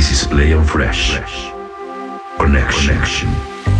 This is Play and Fresh. Connection. Connection.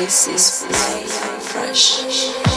This is Play Fresh.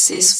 This is Play Fresh.